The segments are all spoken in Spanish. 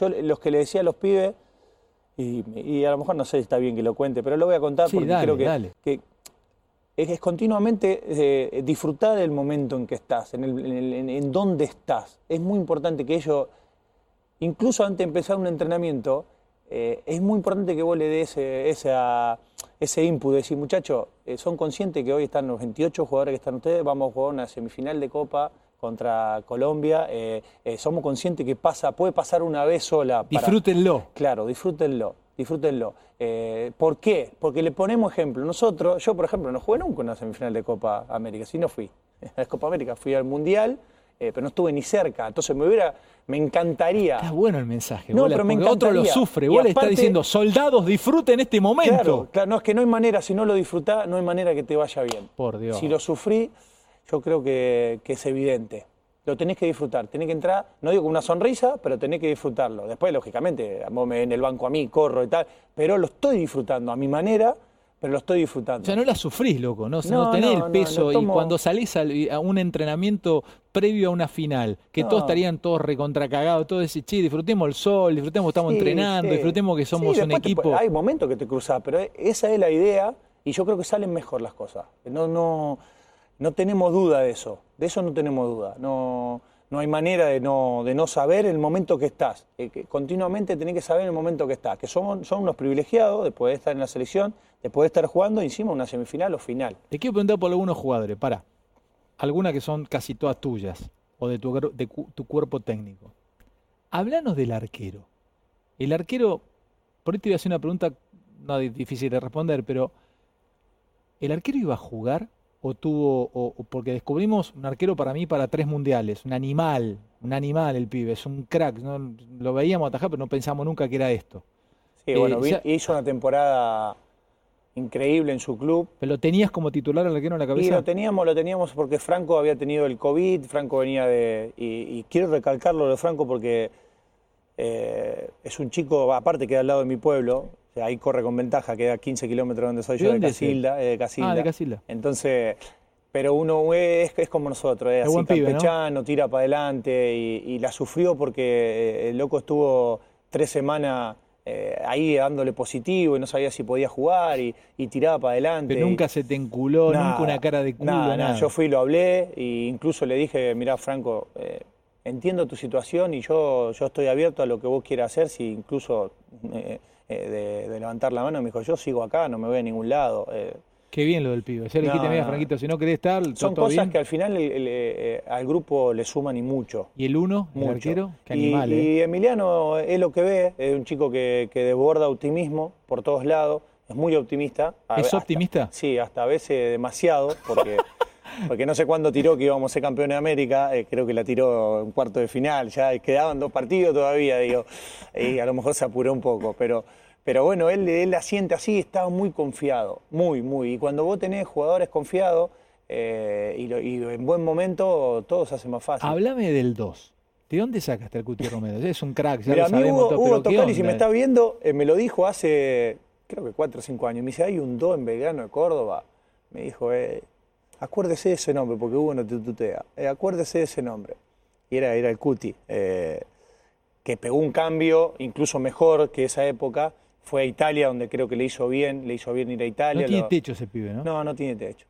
Yo los que le decía a los pibes, y, a lo mejor no sé si está bien que lo cuente, pero lo voy a contar porque creo que, que es, continuamente eh, disfrutar del momento en que estás, en, el, en, dónde estás. Es muy importante que ellos, incluso antes de empezar un entrenamiento, eh, es muy importante que vos le des ese, ese input, decir, muchachos, eh, son conscientes que hoy están los 28 jugadores que están ustedes, vamos a jugar una semifinal de Copa contra Colombia, somos conscientes que pasa, puede pasar una vez sola. disfrútenlo. Claro, disfrútenlo disfrútenlo. Eh, ¿Por qué? Porque le ponemos ejemplo. Nosotros, yo por ejemplo, no jugué nunca una semifinal de Copa América, si no fui. A Copa América fui al Mundial, eh, pero no estuve ni cerca. Entonces me hubiera, me encantaría. Está bueno el mensaje. No, pero me otro lo sufre. Vos le estás diciendo, soldados, disfruten este momento. Claro, claro, no es que no hay manera, si no lo disfrutás, no hay manera que te vaya bien. Por Dios. Si lo sufrí, yo creo que es evidente lo tenés que disfrutar. Tenés que entrar, no digo con una sonrisa, pero tenés que disfrutarlo. Después, lógicamente, en el banco a mí, corro y tal, pero lo estoy disfrutando a mi manera, pero lo estoy disfrutando. O sea, no la sufrís, loco, no, no, tenés el peso y cuando salís a, un entrenamiento previo a una final, que todos estarían todos recontracagados, todos decís, che, disfrutemos el sol, disfrutemos que estamos entrenando, disfrutemos que somos un equipo. hay momentos que te cruzás, pero esa es la idea y yo creo que salen mejor las cosas. No, no no tenemos duda de eso, de eso no tenemos duda. No, no hay manera de no, de no saber el momento que estás. Eh, continuamente tenés que saber el momento que estás. Que somos, son unos privilegiados de poder estar en la selección, de poder estar jugando encima una semifinal o final. Te quiero preguntar por algunos jugadores, para. Algunas que son casi todas tuyas o de tu, cuerpo técnico. Háblanos del arquero. El arquero, por ahí te voy a hacer una pregunta no difícil de responder, pero ¿el arquero iba a jugar o tuvo, o, porque descubrimos un arquero para mí para tres mundiales, un animal, un animal el pibe, es un crack, ¿no? lo veíamos atajar, pero no pensamos nunca que era esto. Sí, bueno, eh, hizo una temporada increíble en su club. ¿Pero lo tenías como titular al arquero en la cabeza? Sí, lo teníamos, lo teníamos porque Franco había tenido el COVID, Franco venía de... Y, quiero recalcarlo de Franco porque eh, es un chico, aparte que al lado de mi pueblo, ahí corre con ventaja, queda 15 kilómetros donde soy yo, de Casilda, de Casilda. Ah, de Casilda. Entonces, pero uno es, es como nosotros, es así campechano, tira para adelante y, la sufrió porque eh, el loco estuvo tres semanas eh, ahí dándole positivo y no sabía si podía jugar y, tiraba para adelante. Pero nunca se te enculó, nunca una cara de culo, nada, nada. Yo fui y lo hablé e incluso le dije, mirá Franco, eh, entiendo tu situación y yo, yo estoy abierto a lo que vos quieras hacer, si incluso eh, de, levantar la mano, me dijo, yo sigo acá, no me voy a ningún lado. Eh. Qué bien lo del pibe. Ya le dijiste, mira, Franquito, si no querés estar, Son cosas que al final eh, al grupo le suman y mucho. ¿Y el uno, el arquero? Qué animal, y, Emiliano es lo que ve, es un chico que, desborda optimismo por todos lados, es muy optimista. ¿Es optimista? sí, hasta a veces demasiado, porque... porque no sé cuándo tiró que íbamos a ser campeones de América, creo que la tiró en cuarto de final, ya quedaban dos partidos todavía, digo, y a lo mejor se apuró un poco, pero pero bueno, él, él la siente así, estaba muy confiado, muy, muy. Y cuando vos tenés jugadores confiados eh, y, en buen momento, todo se hace más fácil. Háblame del 2. ¿De dónde sacaste el Cuti Romero? Es un crack, ya Mira, lo sabemos. Hugo, Hugo Tocali, si me está viendo, eh, me lo dijo hace, creo que 4 o 5 años. Me dice, hay un 2 en Belgrano de Córdoba. Me dijo, eh, acuérdese de ese nombre, porque Hugo no te tutea. Eh, acuérdese de ese nombre. Y era, era el Cuti, que pegó un cambio incluso mejor que esa época fue a Italia, donde creo que le hizo bien, le hizo bien ir a Italia. No tiene techo ese pibe, ¿no? No, no tiene techo.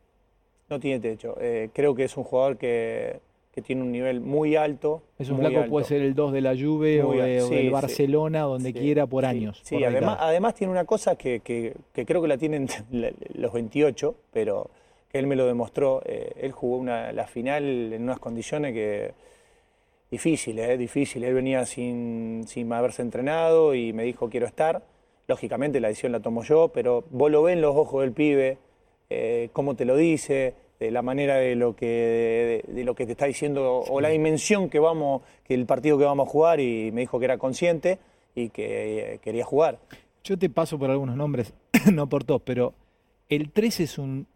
No tiene techo. Eh, creo que es un jugador que, tiene un nivel muy alto. Es un flaco, puede ser el 2 de la Juve o, del Barcelona, donde quiera, por años. Sí, además, además tiene una cosa que, creo que la tienen los 28, pero que él me lo demostró. Eh, él jugó una, la final en unas condiciones que difíciles, eh, difíciles. Él venía sin, sin haberse entrenado y me dijo quiero estar Lógicamente la decisión la tomo yo, pero vos lo ves en los ojos del pibe, eh, cómo te lo dice, de la manera de lo que de, lo que te está diciendo o la dimensión que vamos que el partido que vamos a jugar y me dijo que era consciente y que eh, quería jugar. Yo te paso por algunos nombres, no por todos, pero el 3 es un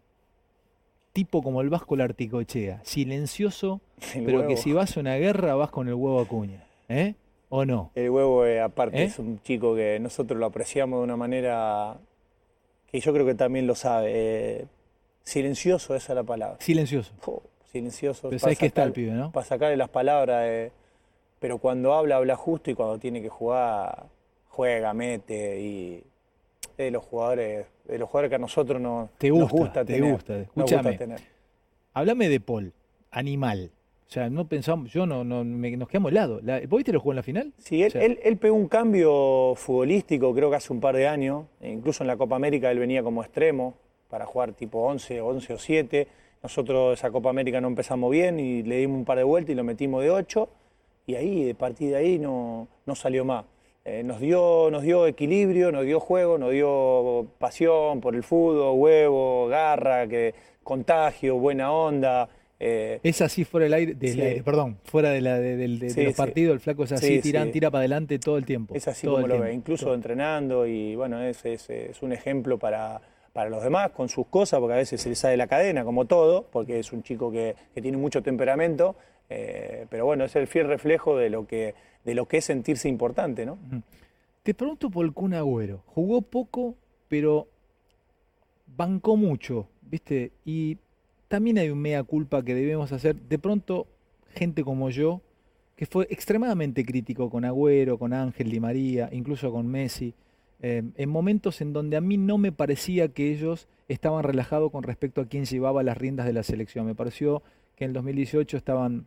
tipo como el Vasco Larticochea, silencioso, pero que si vas a una guerra vas con el huevo a cuña. ¿eh? ¿O no? El huevo, eh, aparte, ¿Eh? es un chico que nosotros lo apreciamos de una manera que yo creo que también lo sabe. Eh, silencioso, esa es la palabra. Silencioso. silencioso. Pero sabes que está el pibe, ¿no? Para sacarle las palabras. pero cuando habla, habla justo y cuando tiene que jugar, juega, mete y de los jugadores, de los jugadores que a nosotros no, te gusta, nos gusta te Gusta, escúchame. Háblame de Paul, animal. O sea, no pensamos, yo no, no nos quedamos helados. ¿Vos viste lo jugó en la final? Sí, él, él, pegó un cambio futbolístico, creo que hace un par de años. Incluso en la Copa América él venía como extremo para jugar tipo 11, 11 o 7. Nosotros esa Copa América no empezamos bien y le dimos un par de vueltas y lo metimos de 8. Y ahí, de partir de ahí, no, no salió más. Eh, nos, dio, nos dio equilibrio, nos dio juego, nos dio pasión por el fútbol, huevo, garra, que, contagio, buena onda. Eh, es así fuera del aire, perdón, fuera de, la, de, los partidos, el flaco es así, tira para adelante todo el tiempo. Es así como lo ve, incluso entrenando y bueno, es, es, es, un ejemplo para, para los demás con sus cosas, porque a veces se le sale la cadena, como todo, porque es un chico que, que tiene mucho temperamento, eh, pero bueno, es el fiel reflejo de lo que, de lo que es sentirse importante, ¿no? Te pregunto por el Kun Agüero. Jugó poco, pero bancó mucho, ¿viste? Y también hay un mea culpa que debemos hacer. De pronto, gente como yo, que fue extremadamente crítico con Agüero, con Ángel Di María, incluso con Messi, eh, en momentos en donde a mí no me parecía que ellos estaban relajados con respecto a quién llevaba las riendas de la selección. Me pareció que en el 2018 estaban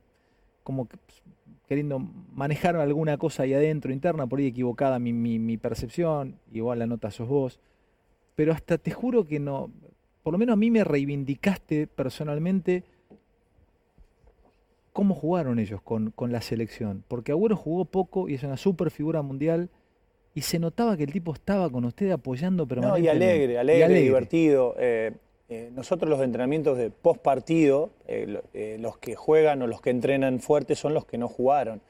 como pues, queriendo manejar alguna cosa ahí adentro, interna, por ahí equivocada mi, mi, percepción, igual la nota sos vos, pero hasta te juro que no, por lo menos a mí me reivindicaste personalmente cómo jugaron ellos con, con la selección, porque Agüero jugó poco y es una super figura mundial, y se notaba que el tipo estaba con usted apoyando permanentemente. No, y alegre, alegre, divertido. Eh, eh, nosotros los entrenamientos de post partido, eh, eh, los que juegan o los que entrenan fuerte son los que no jugaron.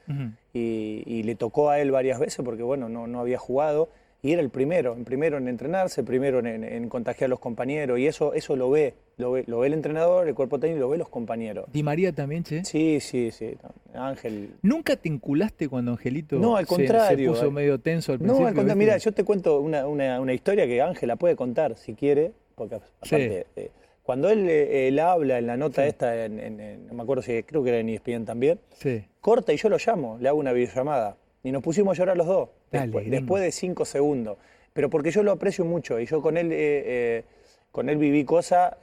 y, le tocó a él varias veces porque bueno, no, no, había jugado. Y era el primero, el primero en entrenarse, el primero en, contagiar a los compañeros. Y eso, eso lo ve, lo ve, lo ve el entrenador, el cuerpo técnico, lo ve los compañeros. ¿Di María también, che? Sí, sí, sí. Ángel. ¿Nunca te enculaste cuando Angelito no, al contrario, se, puso medio tenso al principio? No, al contrario, mira, yo te cuento una, una, una historia que Ángel la puede contar si quiere porque aparte, eh, cuando eh, él, habla en la nota esta, en, no me acuerdo si creo que era en ESPN también, corta y yo lo llamo, le hago una videollamada. Y nos pusimos a llorar los dos, después, de cinco segundos. Pero porque yo lo aprecio mucho y yo con él, eh, con él viví cosas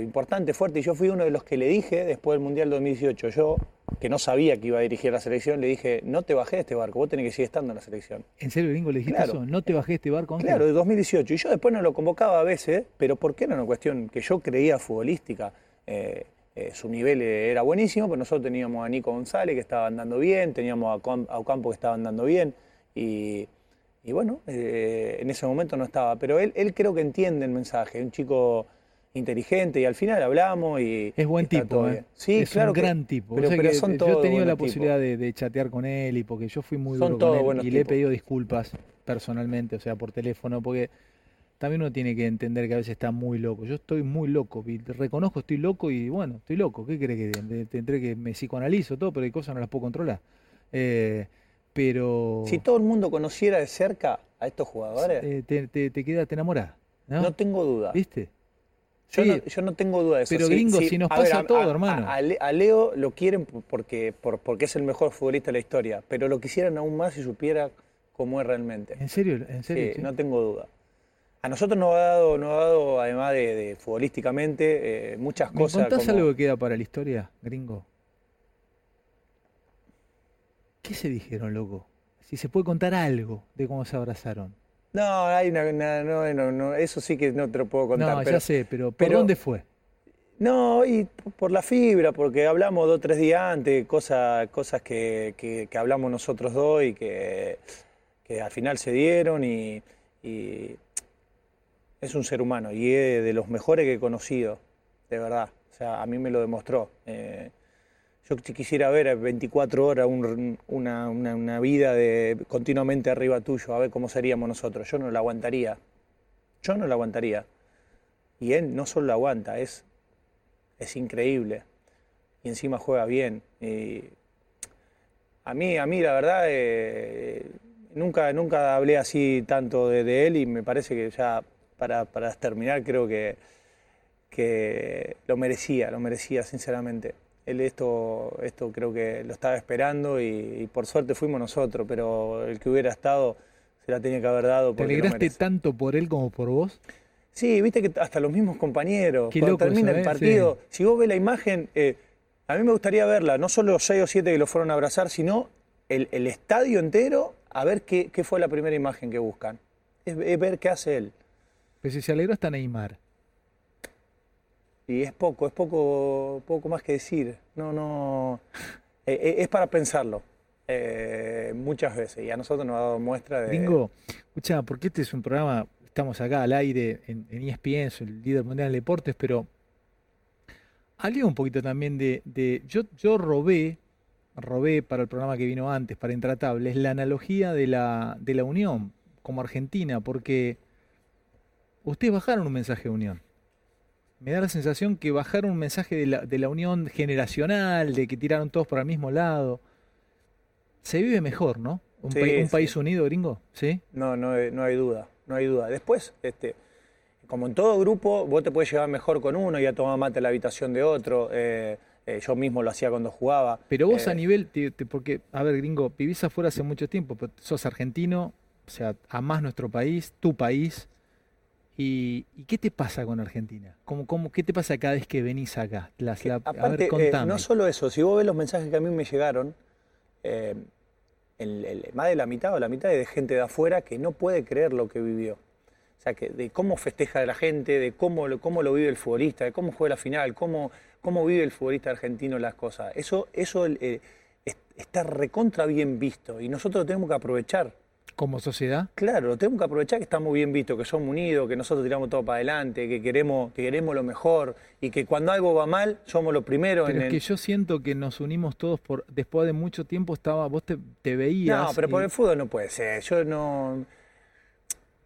importantes, fuertes. Y yo fui uno de los que le dije, después del Mundial 2018, yo que no sabía que iba a dirigir la selección, le dije, no te bajé de este barco, vos tenés que seguir estando en la selección. ¿En serio, Gringo, le dijiste eso? ¿No te bajé de este barco? Claro, de 2018. Y yo después no lo convocaba a veces, pero ¿por qué era una cuestión que yo creía futbolística? Eh, eh, su nivel era buenísimo, pero nosotros teníamos a Nico González que estaba andando bien, teníamos a, Ocampo que estaba andando bien, y, bueno, eh, en ese momento no estaba. Pero él, él creo que entiende el mensaje, un chico inteligente y al final hablamos y... Es buen tipo, ¿eh? Sí, es claro. un gran tipo. Pero, yo he tenido la posibilidad de, chatear con él y porque yo fui muy duro con él y le he pedido disculpas personalmente, o sea, por teléfono, porque también uno tiene que entender que a veces está muy loco. Yo estoy muy loco, y reconozco estoy loco y bueno, estoy loco. ¿Qué crees que tendré que me psicoanalizo todo, pero hay cosas no las puedo controlar? Eh, pero... Si todo el mundo conociera de cerca a estos jugadores... Eh, te, te, te, queda, te enamorás. ¿no? no tengo duda. ¿Viste? Yo, no, tengo duda de eso. Pero gringo, si nos pasa todo, hermano. A, Leo lo quieren porque, porque es el mejor futbolista de la historia, pero lo quisieran aún más si supiera cómo es realmente. ¿En serio? ¿En serio? Sí, no tengo duda. A nosotros nos ha dado, nos ha dado además de, futbolísticamente, eh, muchas cosas. ¿Me contás algo que queda para la historia, gringo? ¿Qué se dijeron, loco? Si se puede contar algo de cómo se abrazaron. No, hay una, no, no, no, eso sí que no te lo puedo contar. No, ya sé, pero ¿por dónde fue? No, y por la fibra, porque hablamos dos o tres días antes, cosas, cosas que, que, hablamos nosotros dos y que, que al final se dieron y, es un ser humano y es de los mejores que he conocido, de verdad. O sea, a mí me lo demostró. Eh, yo quisiera ver 24 horas una, vida de continuamente arriba tuyo, a ver cómo seríamos nosotros. Yo no lo aguantaría. Yo no lo aguantaría. Y él no solo lo aguanta, es, es increíble. Y encima juega bien. a, mí, a mí, la verdad, eh, nunca, nunca hablé así tanto de, él y me parece que ya para, terminar creo que, que lo merecía, lo merecía, sinceramente. Él esto, esto creo que lo estaba esperando y, por suerte fuimos nosotros, pero el que hubiera estado se la tenía que haber dado. ¿Te alegraste tanto por él como por vos? Sí, viste que hasta los mismos compañeros, cuando termina el ¿eh? partido, si vos ves la imagen, eh, a mí me gustaría verla, no solo los 6 o 7 que lo fueron a abrazar, sino el, estadio entero a ver qué, fue la primera imagen que buscan. Es, ver qué hace él. Pero si se alegró hasta Neymar. Y es poco, es poco, poco más que decir. No, no. Eh, eh, es para pensarlo. Eh, muchas veces. Y a nosotros nos ha dado muestra de. Gringo, escucha, porque este es un programa, estamos acá al aire en, en ESPN, soy el líder mundial de deportes, pero. Hablé un poquito también de. yo, yo robé, robé para el programa que vino antes, para Intratables, la analogía de la, de la Unión como Argentina, porque ustedes bajaron un mensaje de unión me da la sensación que bajaron un mensaje de la, de la unión generacional, de que tiraron todos por el mismo lado. Se vive mejor, ¿no? Un, país unido, gringo, ¿sí? No, no, no hay duda, no hay duda. Después, este, como en todo grupo, vos te puedes llevar mejor con uno y a tomar mate en la habitación de otro. Eh, eh, yo mismo lo hacía cuando jugaba. Pero vos a eh, nivel, porque, a ver, gringo, vivís afuera hace mucho tiempo, pero sos argentino, o sea, amás nuestro país, tu país. ¿Y, qué te pasa con Argentina? ¿Cómo, cómo, qué te pasa cada vez que venís acá? aparte, eh, no solo eso, si vos ves los mensajes que a mí me llegaron, eh, más de la mitad o la mitad es de gente de afuera que no puede creer lo que vivió. O sea, que de cómo festeja la gente, de cómo, cómo lo vive el futbolista, de cómo juega la final, cómo, cómo vive el futbolista argentino las cosas. Eso, eso eh, está recontra bien visto y nosotros lo tenemos que aprovechar. ¿Como sociedad? Claro, tenemos que aprovechar que estamos bien vistos, que somos unidos, que nosotros tiramos todo para adelante, que queremos, que queremos lo mejor y que cuando algo va mal somos los primeros. Pero es que yo siento que nos unimos todos por después de mucho tiempo estaba vos te, veías. No, pero por el fútbol no puede ser. Yo no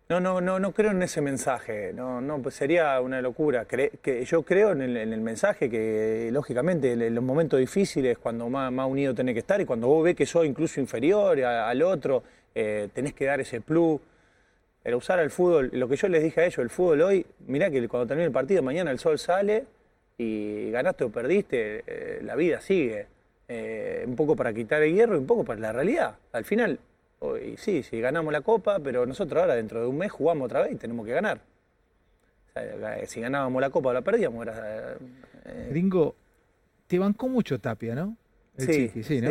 no no no no creo en ese mensaje. No no pues sería una locura. que yo creo en el, mensaje que lógicamente en los momentos difíciles cuando más, más unido tenés que estar y cuando vos ves que sos incluso inferior al otro eh, tenés que dar ese plus. Pero usar el fútbol, lo que yo les dije a ellos, el fútbol hoy, mirá que cuando termine el partido, mañana el sol sale y ganaste o perdiste, eh, la vida sigue. Eh, un poco para quitar el hierro y un poco para la realidad. Al final, hoy, sí, sí, ganamos la copa, pero nosotros ahora dentro de un mes jugamos otra vez y tenemos que ganar. si ganábamos la copa o la perdíamos, era... Gringo, te bancó mucho Tapia, ¿no? sí, sí, ¿no?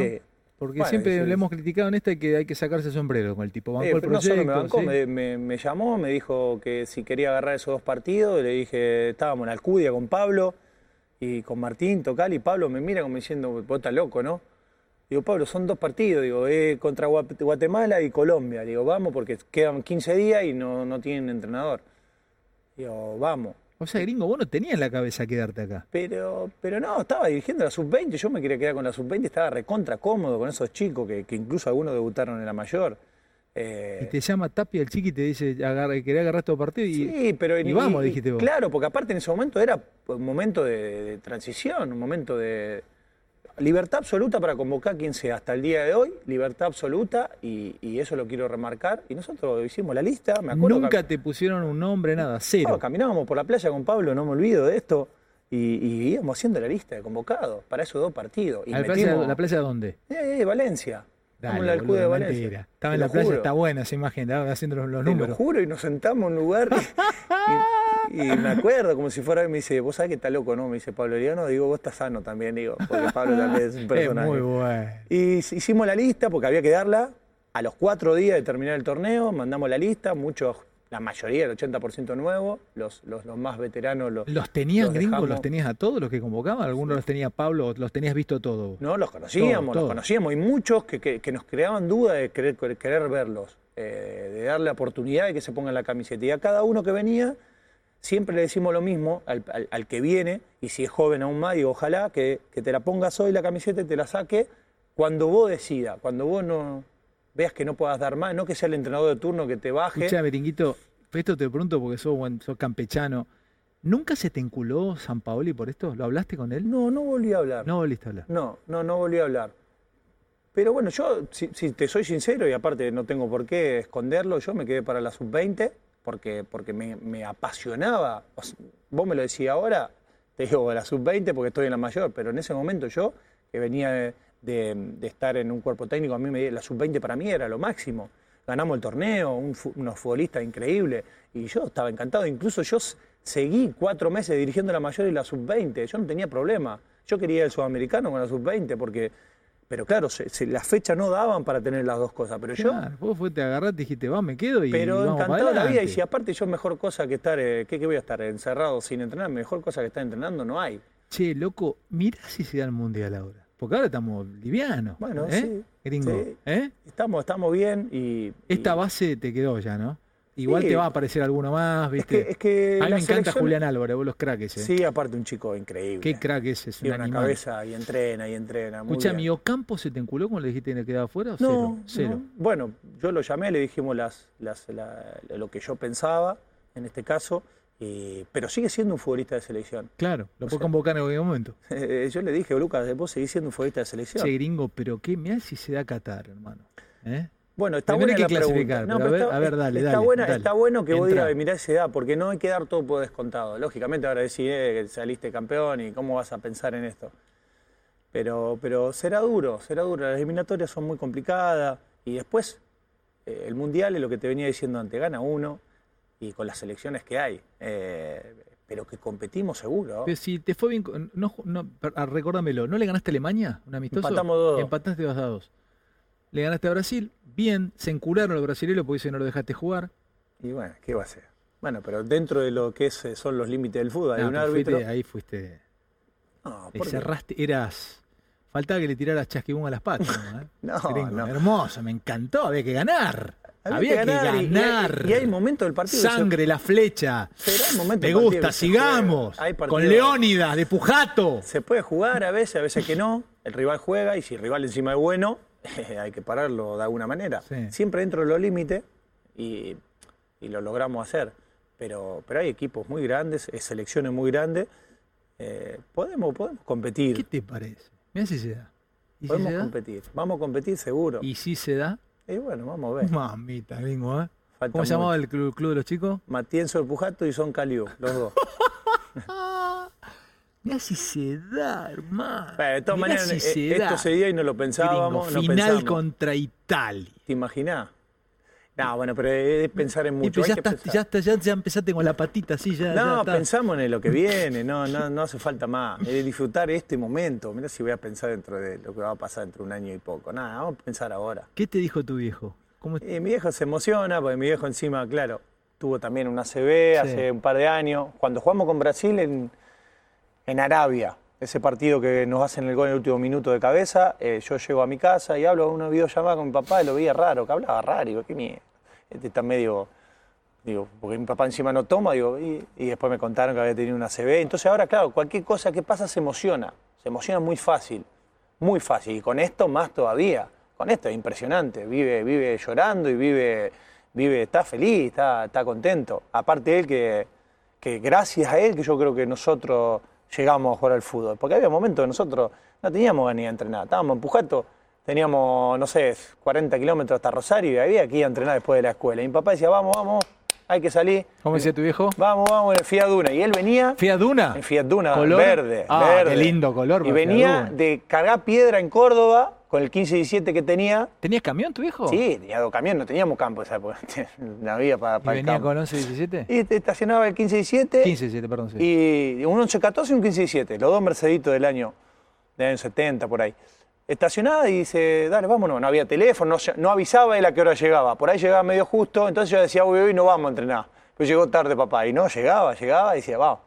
Porque siempre le hemos criticado en esta que hay que sacarse el sombrero con el tipo. Bancó el proyecto, me llamó, me dijo que si quería agarrar esos dos partidos, le dije, estábamos en Alcudia con Pablo y con Martín, Tocal, y Pablo me mira como diciendo, vos estás loco, ¿no? Digo, Pablo, son dos partidos, digo, eh, contra Guatemala y Colombia. Digo, vamos porque quedan 15 días y no, no tienen entrenador. Digo, vamos. O sea, gringo, vos no tenías en la cabeza quedarte acá. Pero, pero no, estaba dirigiendo la sub-20, yo me quería quedar con la sub-20, estaba recontra cómodo con esos chicos que, incluso algunos debutaron en la mayor. Eh, y te llama Tapia el chiqui y te dice, agarra, quería agarrar todo partido y, sí, pero, y vamos, dijiste vos. Claro, porque aparte en ese momento era un momento de transición, un momento de, Libertad absoluta para convocar quien sea hasta el día de hoy, libertad absoluta y, eso lo quiero remarcar. Y nosotros hicimos la lista, me acuerdo. Nunca te pusieron un nombre, nada, cero. caminábamos por la playa con Pablo, no me olvido de esto, y, íbamos haciendo la lista de convocados para esos dos partidos. Y ¿La, playa, ¿La playa dónde? Eh, eh Valencia. Dale, en de Valencia. Estaba en la playa, está buena esa imagen, estaba haciendo los, números. Te lo juro, y nos sentamos en un lugar. y, me acuerdo como si fuera, me dice, vos sabés que está loco, ¿no? Me dice Pablo Liano, digo, vos estás sano también, digo, porque Pablo también es un personaje. Es muy bueno. Y hicimos la lista porque había que darla. A los cuatro días de terminar el torneo, mandamos la lista, muchos la mayoría, el 80% nuevo, los, los, más veteranos los ¿Los tenías gringos? ¿Los tenías a todos los que convocaban? ¿Algunos los tenía Pablo? ¿Los tenías visto todos? No, los conocíamos, los conocíamos. Y muchos que, nos creaban duda de querer, querer verlos, eh, de darle la oportunidad de que se pongan la camiseta. Y a cada uno que venía, siempre le decimos lo mismo al, que viene, y si es joven aún más, digo, ojalá que, que te la pongas hoy la camiseta y te la saque cuando vos decidas, cuando vos no veas que no puedas dar más, no que sea el entrenador de turno que te baje. Escucha, Beringuito, esto te pregunto porque sos, sos campechano. ¿Nunca se te enculó San Paoli por esto? ¿Lo hablaste con él? No, no volví a hablar. No volviste a hablar. No, no, no volví a hablar. Pero bueno, yo, si, te soy sincero, y aparte no tengo por qué esconderlo, yo me quedé para la sub-20 porque, porque me, apasionaba. vos me lo decís ahora, te digo la sub-20 porque estoy en la mayor, pero en ese momento yo, que venía de, estar en un cuerpo técnico, a mí me, la sub-20 para mí era lo máximo. Ganamos el torneo, un, unos futbolistas increíbles, y yo estaba encantado. Incluso yo seguí cuatro meses dirigiendo la mayor y la sub-20, yo no tenía problema. Yo quería el sudamericano con la sub-20 porque pero claro, se, las fechas no daban para tener las dos cosas. Pero yo. Vos te agarraste y dijiste, va, me quedo y. Pero vamos encantado la vida. Y si aparte yo mejor cosa que estar. Eh, ¿qué, voy a estar? Encerrado sin entrenar. Mejor cosa que estar entrenando no hay. Che, loco, mira si se da el mundial ahora. Porque ahora estamos livianos. Bueno, ¿eh? sí. Gringo. ¿eh? Estamos, estamos bien y. Esta base te quedó ya, ¿no? Igual te va a aparecer alguno más, ¿viste? Es que, a mí me encanta Julián Álvarez, vos los cracks, ¿eh? Sí, aparte un chico increíble. Qué crack es, es Tiene una cabeza y entrena y entrena. Escucha, ¿mi Ocampo se te enculó cuando le dijiste que quedaba fuera o no, cero? Bueno, yo lo llamé, le dijimos las, las, lo que yo pensaba, en este caso, pero sigue siendo un futbolista de selección. Claro, lo puedo convocar en algún momento. yo le dije, Lucas, vos seguís siendo un futbolista de selección. Sí, gringo, pero qué hace si se da a Qatar, hermano. ¿Eh? Bueno, está buena la pregunta. a, ver, dale, está, buena, está bueno que vos digas, mirá esa edad, porque no hay que dar todo por descontado. Lógicamente ahora decís eh, que saliste campeón y cómo vas a pensar en esto. Pero, pero será duro, será duro. Las eliminatorias son muy complicadas y después eh, el Mundial es lo que te venía diciendo antes, gana uno y con las selecciones que hay. Eh, pero que competimos seguro. Pero si te fue bien, no, no, ah, recórdamelo, ¿no le ganaste a Alemania? ¿Un amistoso? Empatamos dos. Empataste dos a dos le ganaste a Brasil, bien, se encularon los brasileños porque si no lo dejaste jugar. Y bueno, ¿qué va a ser? Bueno, pero dentro de lo que es, son los límites del fútbol, hay un árbitro. ahí fuiste. No, cerraste, eras. Faltaba que le tiraras chasquibún a las patas. ¿no, eh? no, Hermoso, me encantó, había que ganar. Había, que ganar. Y, hay, momentos del partido. Sangre, la flecha. Me gusta, sigamos. Con Leónidas, de Pujato. Se puede jugar a veces, a veces que no. El rival juega y si el rival encima es bueno, hay que pararlo de alguna manera. Siempre dentro de los límites y, lo logramos hacer. Pero, pero hay equipos muy grandes, selecciones muy grandes. Eh, podemos, podemos competir. ¿Qué te parece? Mira si se da. podemos competir. Vamos a competir seguro. ¿Y si se da? Y bueno, vamos a ver. Mamita, gringo, ¿eh? ¿Cómo se llamaba el club, de los chicos? Matienzo Pujato y Son Caliú, los dos. Mira si se da, hermano. de todas maneras, eh, esto se dio y no lo pensábamos. final contra Italia. ¿Te imaginás? No, bueno, pero es pensar en mucho. ya, ya, ya, empezaste con la patita así, ya. No, pensamos en lo que viene, no, no, no hace falta más. Es disfrutar este momento. Mira si voy a pensar dentro de lo que va a pasar dentro de un año y poco. Nada, vamos a pensar ahora. ¿Qué te dijo tu viejo? ¿Cómo... mi viejo se emociona, porque mi viejo encima, claro, tuvo también una CB hace un par de años. Cuando jugamos con Brasil en en Arabia, ese partido que nos hacen el gol en el último minuto de cabeza, eh, yo llego a mi casa y hablo una videollamada con mi papá y lo veía raro, que hablaba raro, digo, qué miedo, este está medio, digo, porque mi papá encima no toma, digo, y, después me contaron que había tenido una CB, entonces ahora, claro, cualquier cosa que pasa se emociona, se emociona muy fácil, muy fácil, y con esto más todavía, con esto es impresionante, vive, vive llorando y vive, vive, está feliz, está, está contento, aparte él que, que gracias a él que yo creo que nosotros llegamos a jugar al fútbol. Porque había momentos que nosotros no teníamos ganas de entrenar. Estábamos en Pujato, teníamos, no sé, 40 kilómetros hasta Rosario y había que ir a entrenar después de la escuela. Y mi papá decía, vamos, vamos, hay que salir. ¿Cómo decía tu viejo? Vamos, vamos, en Fiat Duna. Y él venía. ¿Fiat Duna? En Fiat Duna, verde. Ah, verde. qué lindo color. Y venía de cargar piedra en Córdoba con el 15-17 que tenía. ¿Tenías camión tu viejo? Sí, tenía dos camiones, no teníamos campo esa época. No había para, para ¿Y venía con 11-17? Y estacionaba el 15-17. 15-17, perdón, sí. Y un 11-14 y un 15-17, los dos Merceditos del año, del año 70, por ahí. Estacionada y dice, dale, vámonos. No había teléfono, no, no avisaba él a qué hora llegaba. Por ahí llegaba medio justo, entonces yo decía, hoy, hoy no vamos a entrenar. Pues llegó tarde papá. Y no, llegaba, llegaba y decía, vamos.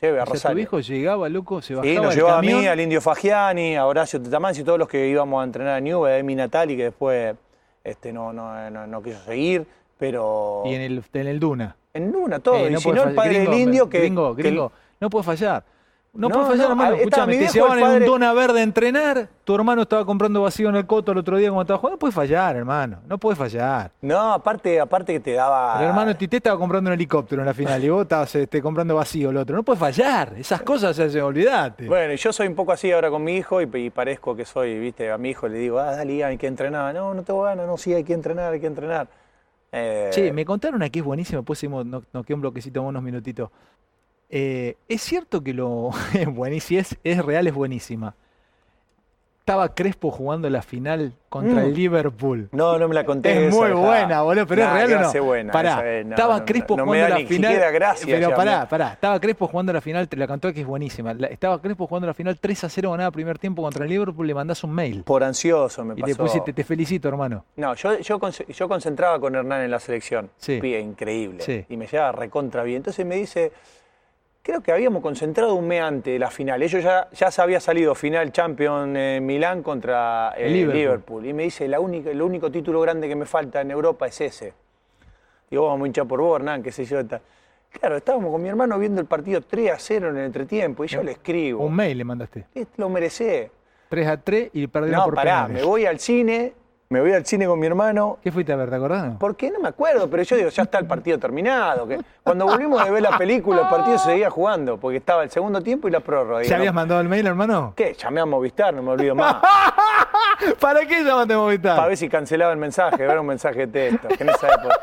Lleve a Rosario. tu hijo llegaba, loco, se bajaba Sí, nos llevaba a mí, al Indio Fagiani, a Horacio y todos los que íbamos a entrenar a Nube, a Emi Natali, que después este, no, no, no, quiso seguir, pero... ¿Y en el, en el Duna? En Duna, todo. Eh, y si no, el padre del Indio que... Gringo, gringo, no puede fallar. No, puede fallar, hermano. Escúchame, te llevaban en un dona verde a entrenar. Tu hermano estaba comprando vacío en el coto el otro día cuando estaba jugando. No puede fallar, hermano. No puede fallar. No, aparte, aparte que te daba. El hermano Tite estaba comprando un helicóptero en la final y vos estabas este, comprando vacío el otro. No puede fallar. Esas cosas se hacen, olvidate. Bueno, yo soy un poco así ahora con mi hijo y, parezco que soy, viste, a mi hijo le digo, ah, dale, hay que entrenar. No, no tengo ganas, no, sí, hay que entrenar, hay que entrenar. Eh... Che, me contaron aquí es buenísimo, después seguimos, nos, queda un bloquecito, unos minutitos. Eh, es cierto que lo. es si es, es real, es buenísima estaba Crespo jugando la final contra el mm. Liverpool. No, no me la conté. Es muy buena, boludo, pero es real o no. Buena, pará, estaba Crespo jugando la final. Gracia, pero pará, pará. Estaba Crespo jugando la final, te la contó que es buenísima. estaba Crespo jugando la final 3 a 0 ganaba primer tiempo contra el Liverpool, le mandás un mail. Por ansioso me pasó. Y después te, te felicito, hermano. No, yo, yo, yo, concentraba con Hernán en la selección. Sí. Pie increíble. Y me llevaba recontra bien. Entonces me dice creo que habíamos concentrado un mes antes de la final. Ellos ya, ya se había salido final Champion en Milán contra eh, Liverpool. Y me dice, la única, el único título grande que me falta en Europa es ese. Digo, vamos a hinchar por vos, Hernán, qué sé yo. Claro, estábamos con mi hermano viendo el partido 3 a 0 en el entretiempo y yo le escribo. Un mail le mandaste. Lo merecé. 3 a 3 y perdieron no, por pará, me voy al cine me voy al cine con mi hermano. ¿Qué fuiste a ver, te acordás? ¿Por qué? No me acuerdo, pero yo digo, ya está el partido terminado. Que cuando volvimos de ver la película, el partido seguía jugando, porque estaba el segundo tiempo y la prórroga. ¿Ya habías mandado el mail, hermano? ¿Qué? Llamé a Movistar, no me olvido más. ¿Para qué llamaste a Movistar? Para ver si cancelaba el mensaje, ver un mensaje de texto. Que en esa época...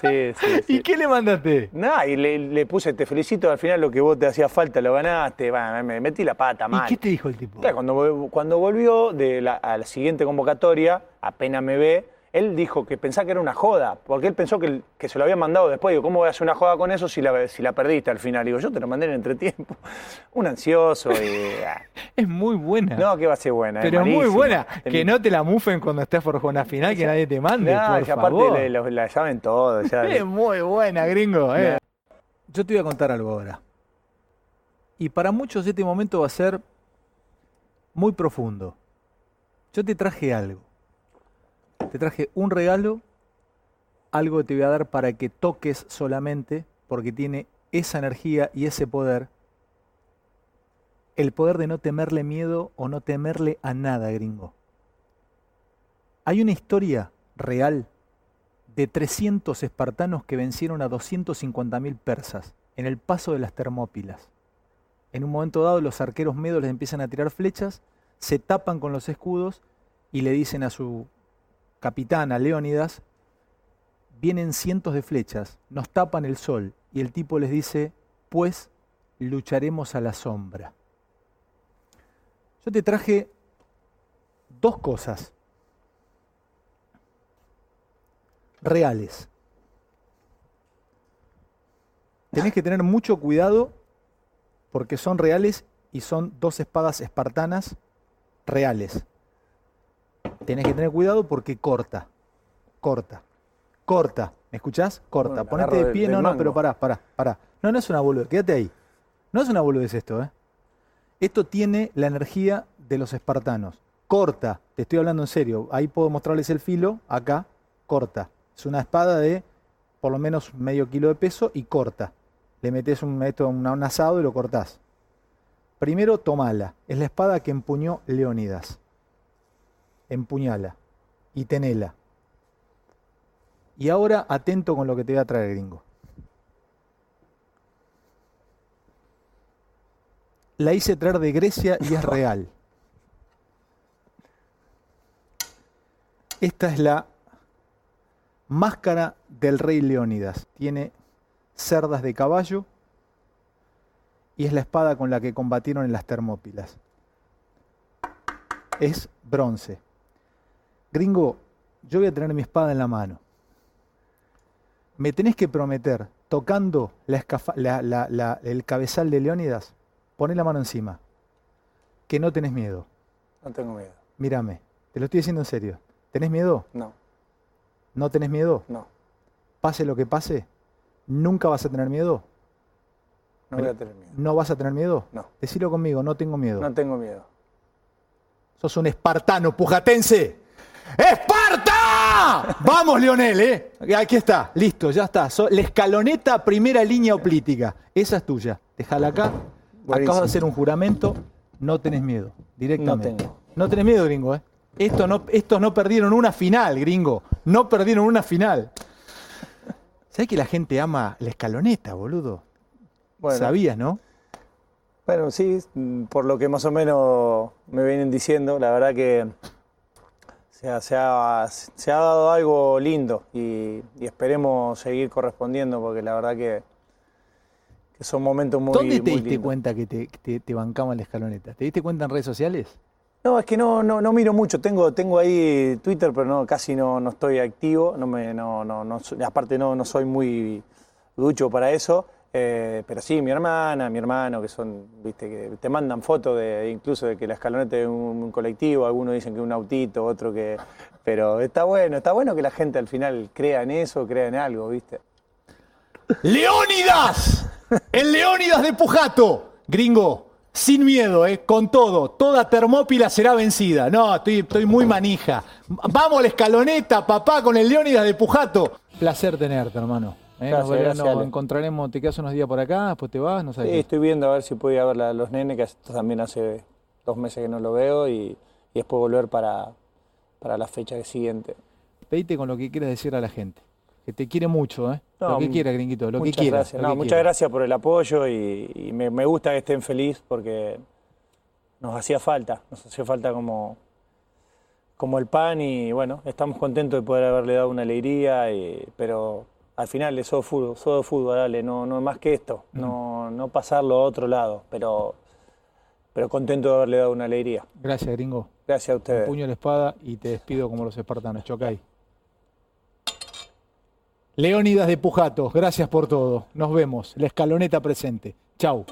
Sí, sí, ¿Y qué le mandaste? Nada, y le, puse, te felicito, al final lo que vos te hacía falta lo ganaste, me metí la pata mal. ¿Y qué te dijo el tipo? cuando, cuando volvió de la, a la siguiente convocatoria, apenas me ve, él dijo que pensaba que era una joda, porque él pensó que, que, se lo había mandado después. Digo, ¿cómo voy a hacer una joda con eso si la, si la perdiste al final? Digo, yo te lo mandé en entretiempo. Un ansioso y... Ah. es muy buena. No, que va a ser buena. Pero es muy buena. Que no te la mufen cuando estés por una final, que nadie te mande, no, por aparte la saben todo. es muy buena, gringo. Eh. Yo te voy a contar algo ahora. Y para muchos este momento va a ser muy profundo. Yo te traje algo. Te traje un regalo, algo te voy a dar para que toques solamente, porque tiene esa energía y ese poder. El poder de no temerle miedo o no temerle a nada, gringo. Hay una historia real de 300 espartanos que vencieron a 250.000 persas en el paso de las Termópilas. En un momento dado los arqueros medos les empiezan a tirar flechas, se tapan con los escudos y le dicen a su capitán, a Leónidas, vienen cientos de flechas, nos tapan el sol, y el tipo les dice, pues lucharemos a la sombra. Yo te traje dos cosas reales. Tenés que tener mucho cuidado porque son reales y son dos espadas espartanas reales tenés que tener cuidado porque corta, corta, corta. ¿Me escuchás? Corta. Ponete de pie, no, no, pero pará, pará, pará. No, no es una boludez, quédate ahí. No es una boludez esto, ¿eh? Esto tiene la energía de los espartanos. Corta, te estoy hablando en serio. Ahí puedo mostrarles el filo, acá, corta. Es una espada de por lo menos medio kilo de peso y corta. Le metes un, un, un asado y lo cortás. Primero, tomala. Es la espada que empuñó Leónidas empuñala y tenela. Y ahora atento con lo que te voy a traer, gringo. La hice traer de Grecia y es real. Esta es la máscara del rey Leónidas. Tiene cerdas de caballo y es la espada con la que combatieron en las Termópilas. Es bronce. Gringo, yo voy a tener mi espada en la mano. Me tenés que prometer, tocando el cabezal de Leónidas, poné la mano encima, que no tenés miedo. No tengo miedo. Mírame, te lo estoy diciendo en serio. ¿Tenés miedo? No. ¿No tenés miedo? No. Pase lo que pase, ¿nunca vas a tener miedo? No voy a tener miedo. ¿No vas a tener miedo? No. Decilo conmigo, no tengo miedo. No tengo miedo. Sos un espartano pujatense. ¡Esparta! Vamos, Leonel, ¿eh? Aquí está, listo, ya está. la escaloneta, primera línea oplítica. Esa es tuya. Déjala acá. Acabas de hacer un juramento. No tenés miedo, directamente. No tengo. No tenés miedo, gringo, ¿eh? Estos no, estos no perdieron una final, gringo. No perdieron una final. ¿Sabés que la gente ama la escaloneta, boludo? Sabías, ¿no? Bueno, sí, por lo que más o menos me vienen diciendo, la verdad que se ha, dado algo lindo y, esperemos seguir correspondiendo porque la verdad que, que son momentos muy ¿Dónde te diste cuenta que te, te, te bancaban la escaloneta? ¿Te diste cuenta en redes sociales? No, es que no, no, no miro mucho. Tengo, tengo ahí Twitter, pero no, casi no, no estoy activo. No me, no, no, no, aparte no, no soy muy ducho para eso. Eh, pero sí, mi hermana, mi hermano, que son, viste, que te mandan fotos de incluso de que la escaloneta es un, colectivo, algunos dicen que es un autito, otro que. Pero está bueno, está bueno que la gente al final crea en eso, crea en algo, viste. ¡Leónidas! El Leónidas de Pujato, gringo sin miedo, ¿eh? con todo. Toda Termópila será vencida. No, estoy, estoy muy manija. Vamos a la escaloneta, papá, con el Leónidas de Pujato. Placer tenerte, hermano. ¿Eh? nos, encontraremos, te quedas unos días por acá, después te vas, no sé. Sí, estoy viendo a ver si puedo ir a ver a los nenes, que también hace dos meses que no lo veo, y, después volver para, para la fecha siguiente. Pedite con lo que quieras decir a la gente que te quiere mucho, ¿eh? lo que quiera, gringuito, lo que quiera. Gracias. muchas gracias por el apoyo y, me, gusta que estén felices porque nos hacía falta, nos hacía falta como, como el pan y bueno, estamos contentos de poder haberle dado una alegría, pero al final es solo fútbol, solo fútbol, dale, no, no más que esto, mm. no, no pasarlo a otro lado, pero, pero contento de haberle dado una alegría. Gracias, gringo. Gracias a ustedes. puño en la espada y te despido como los espartanos. Chocay. Leónidas de Pujato, gracias por todo. Nos vemos. La escaloneta presente. Chau.